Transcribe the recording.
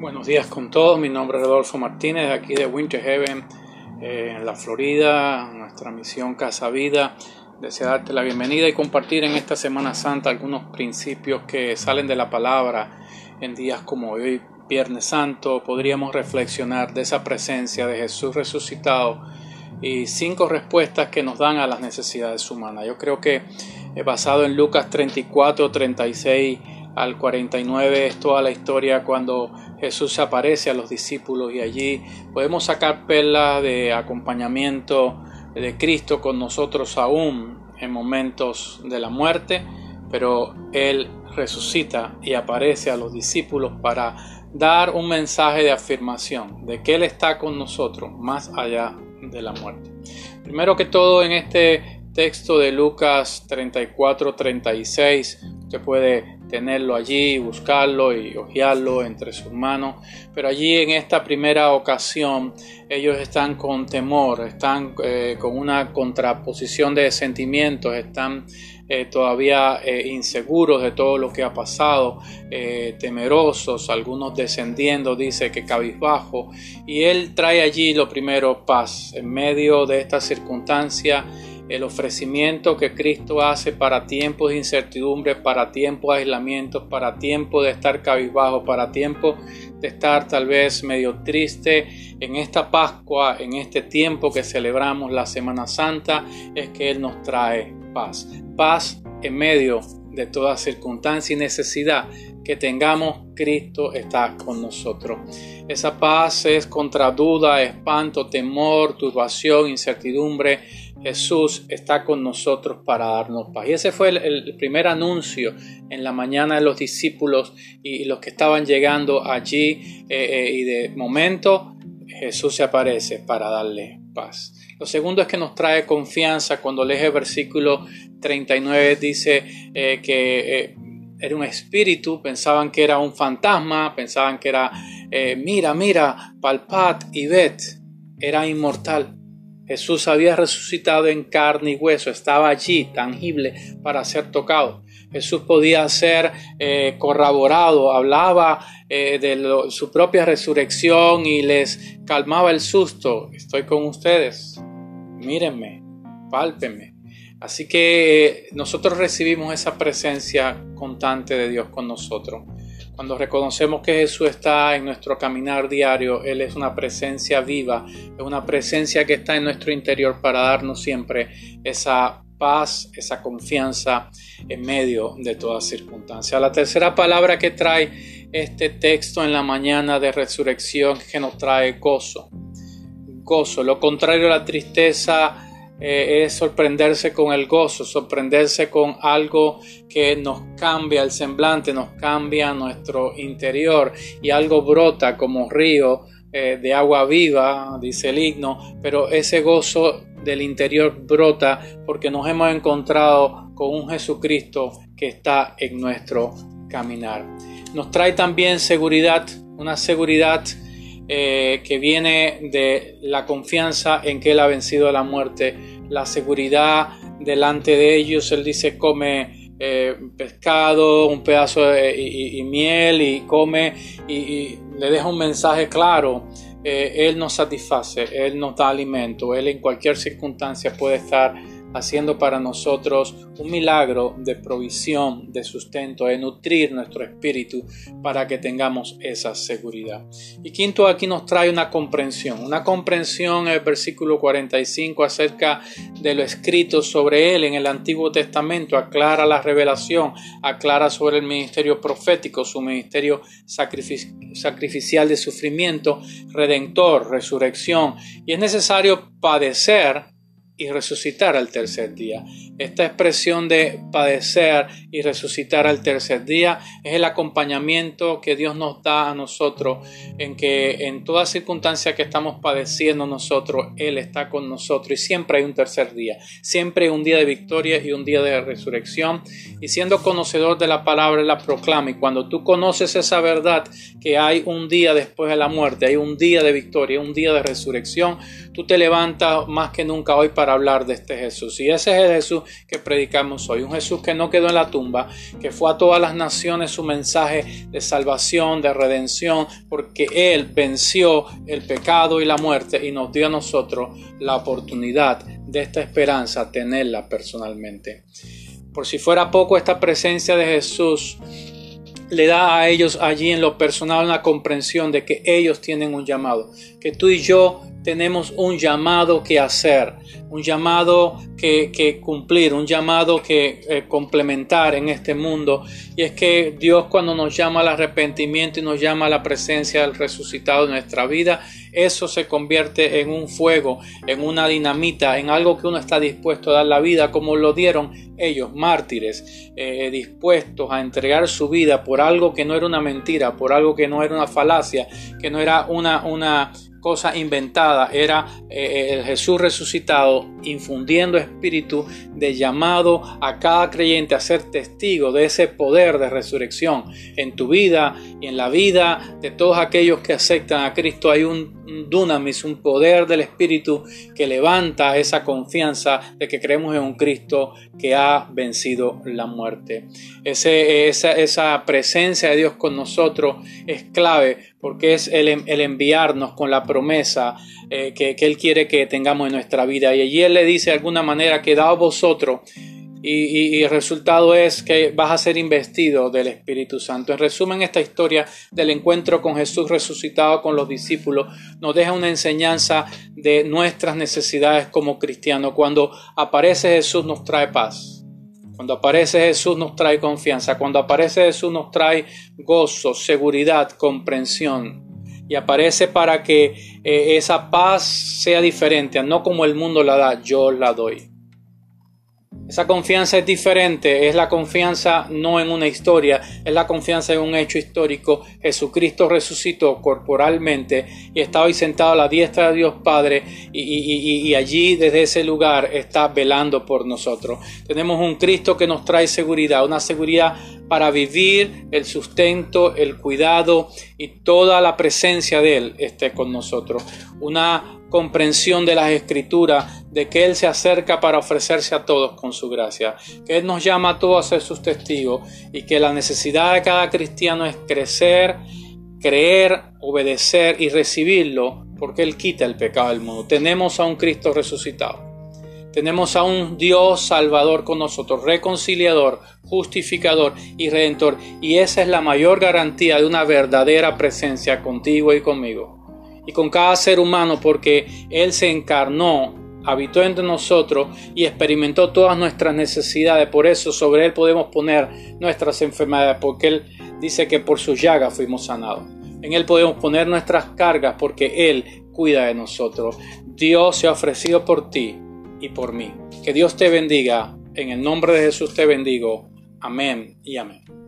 Buenos días con todos, mi nombre es Rodolfo Martínez, aquí de Winter Heaven, eh, en la Florida, nuestra misión Casa Vida. Deseo darte la bienvenida y compartir en esta Semana Santa algunos principios que salen de la palabra en días como hoy, Viernes Santo. Podríamos reflexionar de esa presencia de Jesús resucitado y cinco respuestas que nos dan a las necesidades humanas. Yo creo que eh, basado en Lucas 34, 36 al 49 es toda la historia cuando Jesús aparece a los discípulos y allí podemos sacar perlas de acompañamiento de Cristo con nosotros aún en momentos de la muerte, pero Él resucita y aparece a los discípulos para dar un mensaje de afirmación de que Él está con nosotros más allá de la muerte. Primero que todo en este texto de Lucas 34-36, usted puede tenerlo allí, buscarlo y hojearlo entre sus manos. Pero allí en esta primera ocasión ellos están con temor, están eh, con una contraposición de sentimientos, están eh, todavía eh, inseguros de todo lo que ha pasado, temerosos, algunos descendiendo, dice que cabizbajo. Y él trae allí lo primero paz en medio de esta circunstancia el ofrecimiento que Cristo hace para tiempos de incertidumbre, para tiempos de aislamiento, para tiempos de estar cabizbajo, para tiempos de estar tal vez medio triste en esta Pascua, en este tiempo que celebramos la Semana Santa, es que Él nos trae paz. Paz en medio de toda circunstancia y necesidad que tengamos, Cristo está con nosotros. Esa paz es contra duda, espanto, temor, turbación, incertidumbre, Jesús está con nosotros para darnos paz. Y ese fue el, primer anuncio en la mañana de los discípulos y, los que estaban llegando allí. Eh, eh, y de momento Jesús se aparece para darle paz. Lo segundo es que nos trae confianza. Cuando lees el versículo 39 dice eh, que era un espíritu, pensaban que era un fantasma, pensaban que era, mira, mira, palpad y ved, era inmortal Jesús había resucitado en carne y hueso, estaba allí, tangible, para ser tocado. Jesús podía ser eh, corroborado, hablaba eh, de su propia resurrección y les calmaba el susto. Estoy con ustedes, mírenme, pálpenme. Así que eh, nosotros recibimos esa presencia constante de Dios con nosotros. Cuando reconocemos que Jesús está en nuestro caminar diario, Él es una presencia viva, es una presencia que está en nuestro interior para darnos siempre esa paz, esa confianza en medio de toda circunstancia. La tercera palabra que trae este texto en la mañana de resurrección que nos trae gozo. Gozo, lo contrario a la tristeza eh, es sorprenderse con el gozo, sorprenderse con algo que nos cambia el semblante, nos cambia nuestro interior y algo brota como río eh, de agua viva, dice el himno, pero ese gozo del interior brota porque nos hemos encontrado con un Jesucristo que está en nuestro caminar. Nos trae también seguridad, una seguridad eh, que viene de la confianza en que Él ha vencido la muerte, la seguridad delante de ellos. Él dice, come eh, pescado, un pedazo de, y, miel y come y, le deja un mensaje claro. Eh, él nos satisface, Él nos da alimento, Él en cualquier circunstancia puede estar haciendo para nosotros un milagro de provisión, de sustento, de nutrir nuestro espíritu para que tengamos esa seguridad. Y quinto, aquí nos trae una comprensión, una comprensión en el versículo 45 acerca de lo escrito sobre él en el Antiguo Testamento, aclara la revelación, aclara sobre el ministerio profético, su ministerio sacrificial de sufrimiento, redentor, resurrección, y es necesario padecer y resucitar al tercer día. Esta expresión de padecer y resucitar al tercer día es el acompañamiento que Dios nos da a nosotros en que en toda circunstancia que estamos padeciendo nosotros, Él está con nosotros y siempre hay un tercer día, siempre hay un día de victoria y un día de resurrección. Y siendo conocedor de la palabra la proclama. Y cuando tú conoces esa verdad que hay un día después de la muerte, hay un día de victoria, un día de resurrección, tú te levantas más que nunca hoy para hablar de este Jesús. Y ese es el Jesús que predicamos hoy. Un Jesús que no quedó en la tumba, que fue a todas las naciones su mensaje de salvación, de redención, porque Él venció el pecado y la muerte y nos dio a nosotros la oportunidad de esta esperanza, tenerla personalmente. Por si fuera poco, esta presencia de Jesús le da a ellos allí en lo personal una comprensión de que ellos tienen un llamado, que tú y yo tenemos un llamado que hacer, un llamado que, cumplir, un llamado que eh, complementar en este mundo. Y es que Dios cuando nos llama al arrepentimiento y nos llama a la presencia del resucitado en nuestra vida, eso se convierte en un fuego, en una dinamita, en algo que uno está dispuesto a dar la vida, como lo dieron ellos, mártires, eh, dispuestos a entregar su vida por algo que no era una mentira, por algo que no era una falacia, que no era una, una, cosa inventada, era eh, el Jesús resucitado infundiendo espíritu de llamado a cada creyente a ser testigo de ese poder de resurrección en tu vida y en la vida de todos aquellos que aceptan a Cristo. Hay un, dunamis, un poder del espíritu que levanta esa confianza de que creemos en un Cristo que ha vencido la muerte. Ese, esa, esa presencia de Dios con nosotros es clave porque es el, enviarnos con la promesa eh, que, Él quiere que tengamos en nuestra vida. Y allí Él le dice de alguna manera que a vosotros y, el resultado es que vas a ser investido del Espíritu Santo. En resumen, esta historia del encuentro con Jesús resucitado con los discípulos nos deja una enseñanza de nuestras necesidades como cristianos. Cuando aparece Jesús nos trae paz. Cuando aparece Jesús nos trae confianza. Cuando aparece Jesús nos trae gozo, seguridad, comprensión. Y aparece para que eh, esa paz sea diferente, no como el mundo la da, yo la doy. Esa confianza es diferente, es la confianza no en una historia, es la confianza en un hecho histórico. Jesucristo resucitó corporalmente y está hoy sentado a la diestra de Dios Padre y, y, allí desde ese lugar está velando por nosotros. Tenemos un Cristo que nos trae seguridad, una seguridad para vivir el sustento, el cuidado y toda la presencia de Él esté con nosotros. Una comprensión de las escrituras, de que Él se acerca para ofrecerse a todos con su gracia, que Él nos llama a todos a ser sus testigos y que la necesidad de cada cristiano es crecer, creer, obedecer y recibirlo, porque Él quita el pecado del mundo. Tenemos a un Cristo resucitado. Tenemos a un Dios salvador con nosotros, reconciliador, justificador y redentor. Y esa es la mayor garantía de una verdadera presencia contigo y conmigo y con cada ser humano porque Él se encarnó, habitó entre nosotros y experimentó todas nuestras necesidades. Por eso sobre Él podemos poner nuestras enfermedades porque Él dice que por sus llagas fuimos sanados. En Él podemos poner nuestras cargas porque Él cuida de nosotros. Dios se ha ofrecido por ti y por mí. Que Dios te bendiga. En el nombre de Jesús te bendigo. Amén y amén.